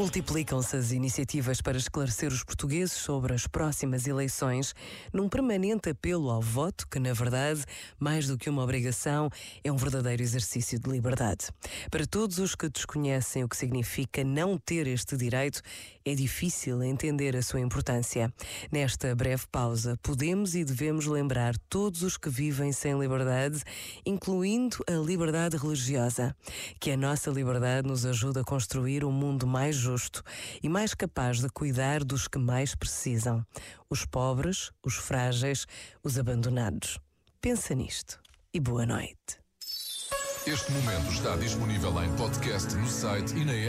Multiplicam-se as iniciativas para esclarecer os portugueses sobre as próximas eleições, num permanente apelo ao voto, que, na verdade, mais do que uma obrigação, é um verdadeiro exercício de liberdade. Para todos os que desconhecem o que significa não ter este direito, é difícil entender a sua importância. Nesta breve pausa, podemos e devemos lembrar todos os que vivem sem liberdade, incluindo a liberdade religiosa. Que a nossa liberdade nos ajude a construir um mundo mais justo e mais capaz de cuidar dos que mais precisam: os pobres, os frágeis, os abandonados. Pensa nisto e boa noite. Este momento está disponível em podcast no site e na app.